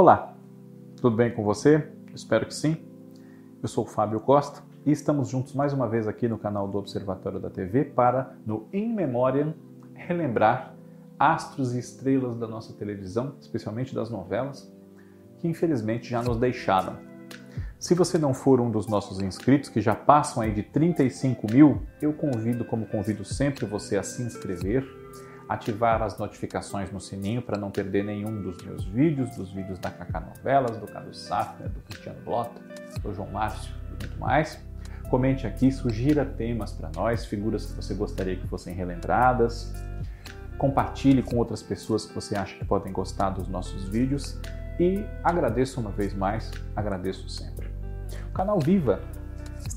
Olá, tudo bem com você? Espero que sim. Eu sou o Fábio Costa e estamos juntos mais uma vez aqui no canal do Observatório da TV para, no In Memoriam, relembrar astros e estrelas da nossa televisão, especialmente das novelas, que infelizmente já nos deixaram. Se você não for um dos nossos inscritos, que já passam aí de 35 mil, eu convido, como convido sempre, você a se inscrever, ativar as notificações no sininho para não perder nenhum dos meus vídeos, dos vídeos da Cacá Novelas, do Cadu Safner, do Cristiano Blota, do João Márcio e muito mais. Comente aqui, sugira temas para nós, figuras que você gostaria que fossem relembradas. Compartilhe com outras pessoas que você acha que podem gostar dos nossos vídeos. E agradeço uma vez mais, agradeço sempre. O canal Viva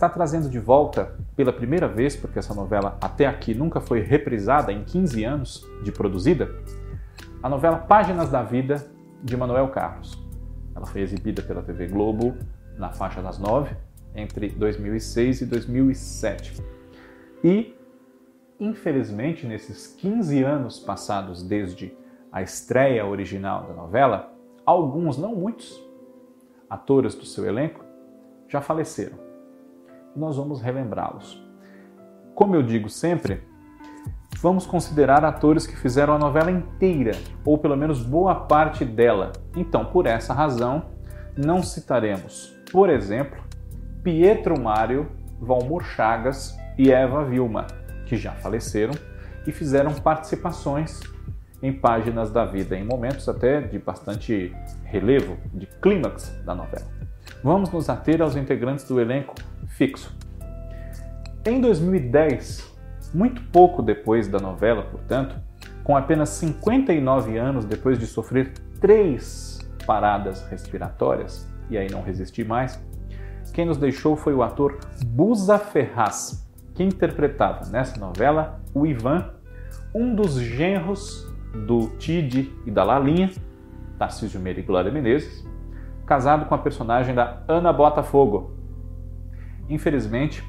está trazendo de volta pela primeira vez, porque essa novela até aqui nunca foi reprisada em 15 anos de produzida, a novela Páginas da Vida de Manuel Carlos. Ela foi exibida pela TV Globo na faixa das nove entre 2006 e 2007. E, infelizmente, nesses 15 anos passados desde a estreia original da novela, alguns, não muitos, atores do seu elenco já faleceram. Nós vamos relembrá-los. Como eu digo sempre, vamos considerar atores que fizeram a novela inteira, ou pelo menos boa parte dela. Então, por essa razão, não citaremos, por exemplo, Pietro Mário, Valmor Chagas e Eva Vilma, que já faleceram e fizeram participações em páginas da vida, em momentos até de bastante relevo, de clímax da novela. Vamos nos ater aos integrantes do elenco fixo. Em 2010, muito pouco depois da novela, portanto, com apenas 59 anos depois de sofrer três paradas respiratórias, e aí não resisti mais, quem nos deixou foi o ator Busa Ferraz, que interpretava nessa novela o Ivan, um dos genros do Tid e da Lalinha, Tarcísio Meira e Glória Menezes, casado com a personagem da Ana Botafogo. Infelizmente,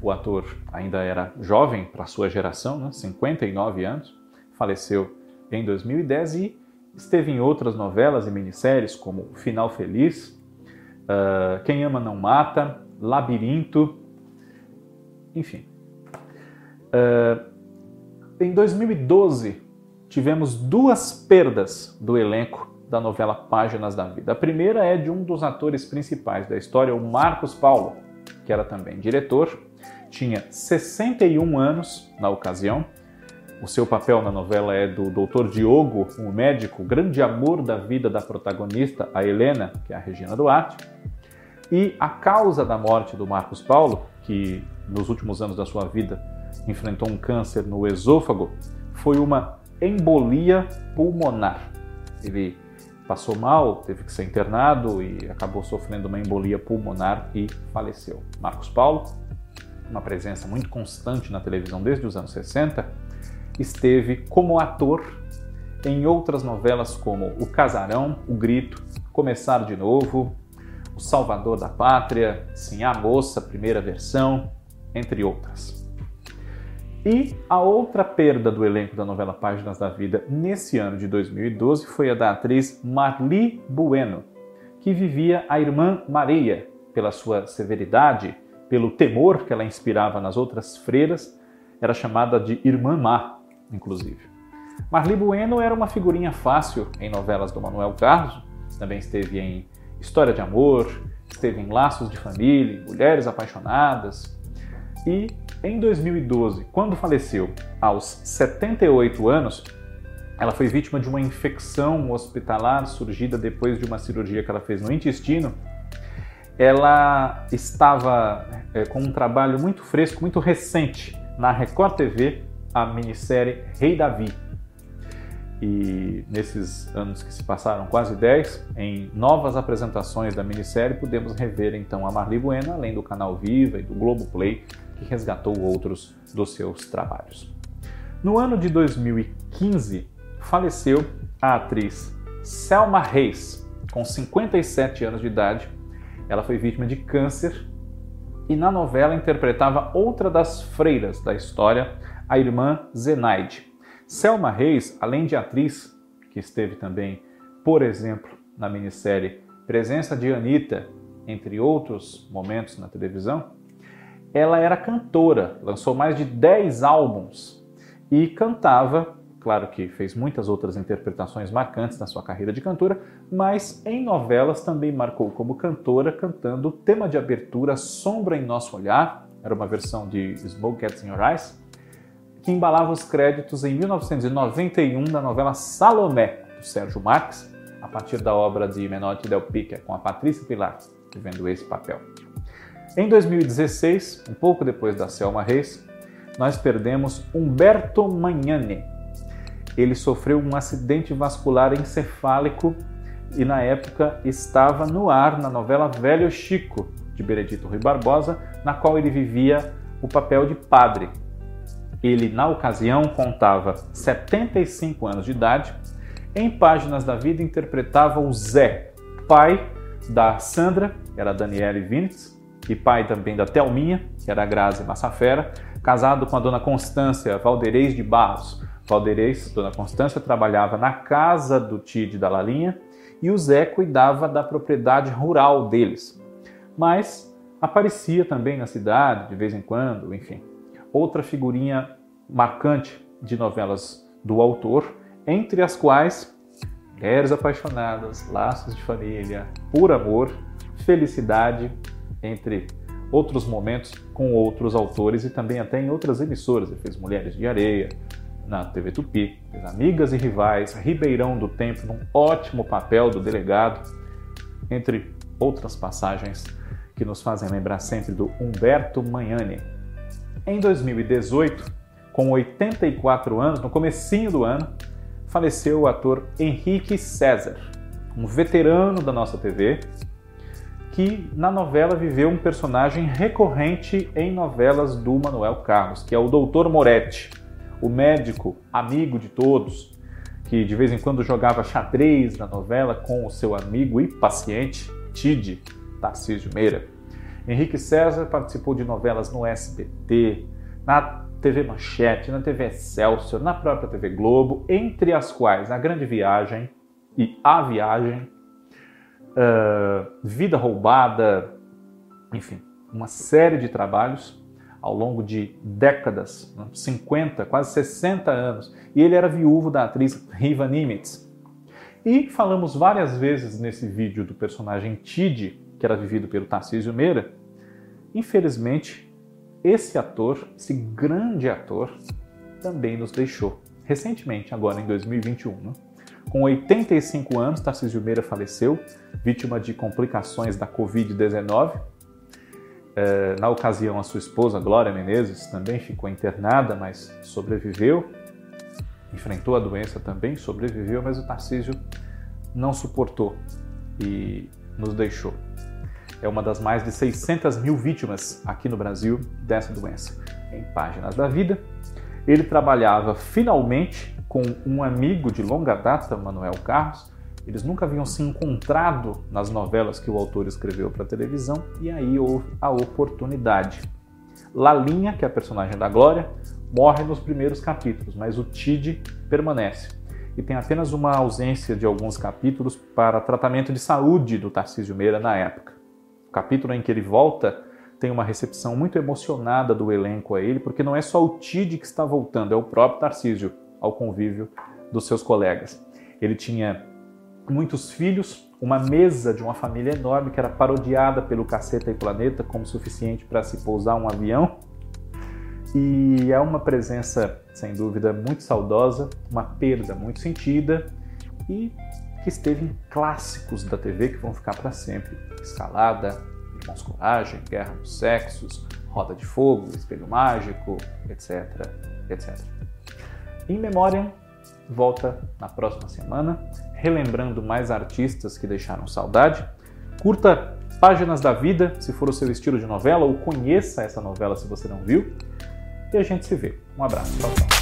o ator ainda era jovem para sua geração, né? 59 anos, faleceu em 2010 e esteve em outras novelas e minisséries como Final Feliz, uh, Quem Ama Não Mata, Labirinto, enfim. Uh, em 2012, tivemos duas perdas do elenco da novela Páginas da Vida. A primeira é de um dos atores principais da história, o Marcos Paulo, que era também diretor, tinha 61 anos na ocasião. O seu papel na novela é do Dr. Diogo, um médico, grande amor da vida da protagonista, a Helena, que é a Regina Duarte. E a causa da morte do Marcos Paulo, que nos últimos anos da sua vida enfrentou um câncer no esôfago, foi uma embolia pulmonar. Ele passou mal, teve que ser internado e acabou sofrendo uma embolia pulmonar e faleceu. Marcos Paulo, uma presença muito constante na televisão desde os anos 60, esteve como ator em outras novelas como O Casarão, O Grito, Começar de Novo, O Salvador da Pátria, Sim a Moça, primeira versão, entre outras. E a outra perda do elenco da novela Páginas da Vida nesse ano de 2012 foi a da atriz Marli Bueno, que vivia a irmã Maria pela sua severidade, pelo temor que ela inspirava nas outras freiras, era chamada de Irmã Má, inclusive. Marli Bueno era uma figurinha fácil em novelas do Manuel Carlos, também esteve em História de Amor, esteve em Laços de Família, Mulheres Apaixonadas e em 2012, quando faleceu aos 78 anos, ela foi vítima de uma infecção hospitalar surgida depois de uma cirurgia que ela fez no intestino. Ela estava é, com um trabalho muito fresco, muito recente na Record TV, a minissérie Rei Davi. E nesses anos que se passaram, quase 10, em novas apresentações da minissérie, podemos rever então a Marli Bueno, além do canal Viva e do Globo Play, que resgatou outros dos seus trabalhos. No ano de 2015, faleceu a atriz Selma Reis, com 57 anos de idade. Ela foi vítima de câncer e na novela interpretava outra das freiras da história, a irmã Zenaide. Selma Reis, além de atriz, que esteve também, por exemplo, na minissérie Presença de Anitta, entre outros momentos na televisão, ela era cantora, lançou mais de 10 álbuns e cantava, claro que fez muitas outras interpretações marcantes na sua carreira de cantora, mas em novelas também marcou como cantora, cantando o tema de abertura Sombra em Nosso Olhar, era uma versão de Smoke Gets in Your Eyes, que embalava os créditos em 1991 da novela Salomé, do Sérgio Marques, a partir da obra de Menotti Del Pica, com a Patrícia Pilar, vivendo esse papel. Em 2016, um pouco depois da Selma Reis, nós perdemos Humberto Magnani. Ele sofreu um acidente vascular encefálico e na época estava no ar na novela Velho Chico, de Benedito Rui Barbosa, na qual ele vivia o papel de padre. Ele, na ocasião, contava 75 anos de idade. Em Páginas da Vida, interpretava o Zé, pai da Sandra, era Daniele Vinitz, e pai também da Thelminha, que era Grazi Massafera, casado com a dona Constância Valdeirês de Barros. Valdeirês, dona Constância, trabalhava na casa do Tide da Lalinha e o Zé cuidava da propriedade rural deles. Mas aparecia também na cidade de vez em quando, enfim. Outra figurinha marcante de novelas do autor, entre as quais Mulheres Apaixonadas, Laços de Família, Por Amor, Felicidade, entre outros momentos com outros autores e também até em outras emissoras. Ele fez Mulheres de Areia, na TV Tupi, fez Amigas e Rivais, Ribeirão do Tempo, num ótimo papel do delegado, entre outras passagens que nos fazem lembrar sempre do Humberto Magnani. Em 2018, com 84 anos, no comecinho do ano, faleceu o ator Henrique César, um veterano da nossa TV, que na novela viveu um personagem recorrente em novelas do Manuel Carlos, que é o Doutor Moretti, o médico amigo de todos, que de vez em quando jogava xadrez na novela com o seu amigo e paciente Tide, Tarcísio Meira. Henrique César participou de novelas no SBT, na TV Manchete, na TV Excelsior, na própria TV Globo, entre as quais A Grande Viagem e A Viagem, uh, Vida Roubada, enfim, uma série de trabalhos ao longo de décadas, 50, quase 60 anos, e ele era viúvo da atriz Riva Nimitz. E falamos várias vezes nesse vídeo do personagem Tid, que era vivido pelo Tarcísio Meira. Infelizmente, esse ator, esse grande ator, também nos deixou. Recentemente, agora em 2021, né? Com 85 anos, Tarcísio Meira faleceu, vítima de complicações da Covid-19. É, na ocasião, a sua esposa, Glória Menezes, também ficou internada, mas sobreviveu. Enfrentou a doença também, sobreviveu, mas o Tarcísio não suportou e nos deixou. É uma das mais de 600 mil vítimas aqui no Brasil dessa doença. Em Páginas da Vida, ele trabalhava finalmente com um amigo de longa data, Manuel Carlos. Eles nunca haviam se encontrado nas novelas que o autor escreveu para televisão e aí houve a oportunidade. Lalinha, que é a personagem da Glória, morre nos primeiros capítulos, mas o Tid permanece. E tem apenas uma ausência de alguns capítulos para tratamento de saúde do Tarcísio Meira na época. O capítulo em que ele volta tem uma recepção muito emocionada do elenco a ele, porque não é só o Tid que está voltando, é o próprio Tarcísio ao convívio dos seus colegas. Ele tinha muitos filhos, uma mesa de uma família enorme que era parodiada pelo Caceta e Planeta como suficiente para se pousar um avião. E é uma presença, sem dúvida, muito saudosa, uma perda muito sentida e que esteve em clássicos da TV que vão ficar para sempre. Escalada, Irmãos Coragem, Guerra dos Sexos, Roda de Fogo, Espelho Mágico, etc, etc. In Memoriam volta na próxima semana, relembrando mais artistas que deixaram saudade. Curta Páginas da Vida, se for o seu estilo de novela, ou conheça essa novela se você não viu. E a gente se vê. Um abraço. Tchau, tchau.